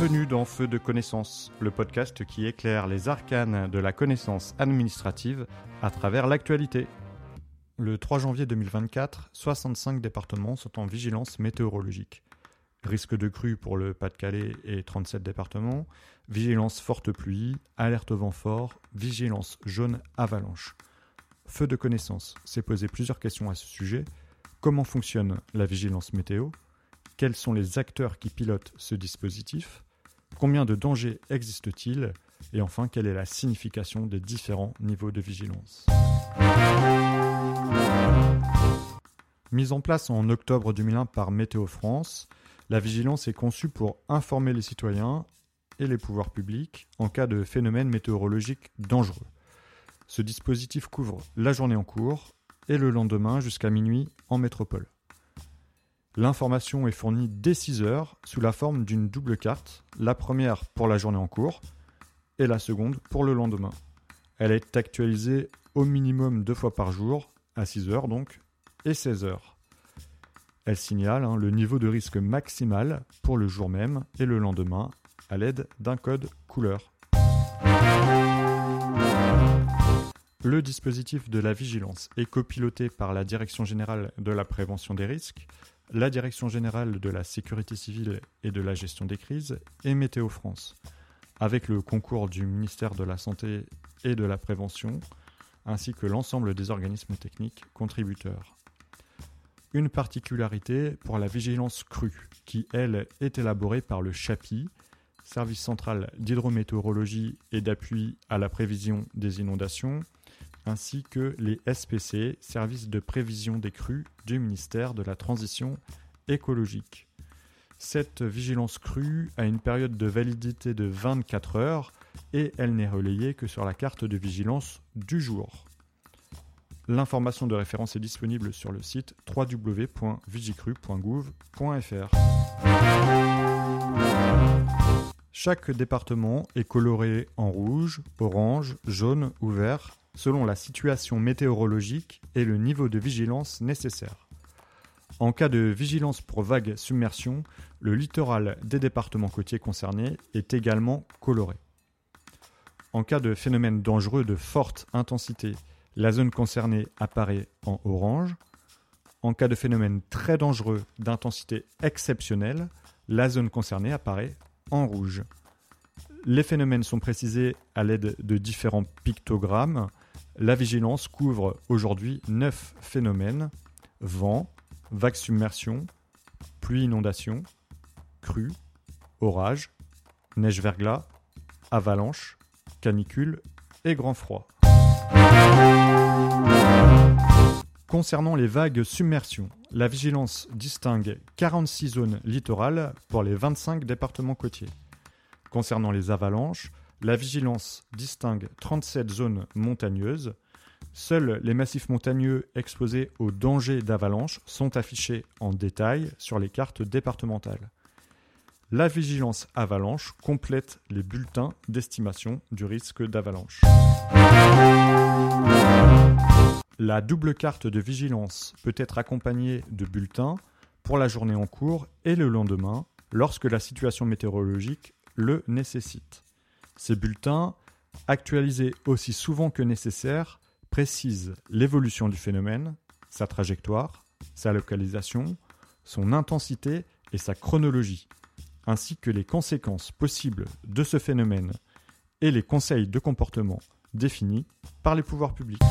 Bienvenue dans Feu de connaissance, le podcast qui éclaire les arcanes de la connaissance administrative à travers l'actualité. Le 3 janvier 2024, 65 départements sont en vigilance météorologique. Risque de crue pour le Pas-de-Calais et 37 départements, vigilance forte pluie, alerte vent fort, vigilance jaune avalanche. Feu de connaissance s'est posé plusieurs questions à ce sujet. Comment fonctionne la vigilance météo? Quels sont les acteurs qui pilotent ce dispositif? Combien de dangers existe-t-il Et enfin, quelle est la signification des différents niveaux de vigilance Mise en place en octobre 2001 par Météo France, la vigilance est conçue pour informer les citoyens et les pouvoirs publics en cas de phénomènes météorologiques dangereux. Ce dispositif couvre la journée en cours et le lendemain jusqu'à minuit en métropole. L'information est fournie dès 6 heures sous la forme d'une double carte, la première pour la journée en cours et la seconde pour le lendemain. Elle est actualisée au minimum deux fois par jour, à 6 heures donc, et 16 heures. Elle signale hein, le niveau de risque maximal pour le jour même et le lendemain à l'aide d'un code couleur. Le dispositif de la vigilance est copiloté par la Direction générale de la prévention des risques, la Direction générale de la sécurité civile et de la gestion des crises et Météo France, avec le concours du ministère de la Santé et de la Prévention, ainsi que l'ensemble des organismes techniques contributeurs. Une particularité pour la vigilance crue, qui elle est élaborée par le CHAPI, Service central d'hydrométéorologie et d'appui à la prévision des inondations, ainsi que les SPC, Services de prévision des crues du ministère de la Transition écologique. Cette vigilance crue a une période de validité de 24 heures et elle n'est relayée que sur la carte de vigilance du jour. L'information de référence est disponible sur le site www.vigicru.gouv.fr. Chaque département est coloré en rouge, orange, jaune ou vert selon la situation météorologique et le niveau de vigilance nécessaire. En cas de vigilance pour vague submersion, le littoral des départements côtiers concernés est également coloré. En cas de phénomène dangereux de forte intensité, la zone concernée apparaît en orange. En cas de phénomène très dangereux d'intensité exceptionnelle, la zone concernée apparaît en rouge. Les phénomènes sont précisés à l'aide de différents pictogrammes la vigilance couvre aujourd'hui neuf phénomènes vent, vague submersion, pluie inondation, crue, orage, neige verglas, avalanche, canicule et grand froid. Concernant les vagues submersion, la vigilance distingue 46 zones littorales pour les 25 départements côtiers. Concernant les avalanches, la vigilance distingue 37 zones montagneuses. Seuls les massifs montagneux exposés au danger d'avalanche sont affichés en détail sur les cartes départementales. La vigilance avalanche complète les bulletins d'estimation du risque d'avalanche. La double carte de vigilance peut être accompagnée de bulletins pour la journée en cours et le lendemain lorsque la situation météorologique le nécessite. Ces bulletins, actualisés aussi souvent que nécessaire, précisent l'évolution du phénomène, sa trajectoire, sa localisation, son intensité et sa chronologie, ainsi que les conséquences possibles de ce phénomène et les conseils de comportement définis par les pouvoirs publics.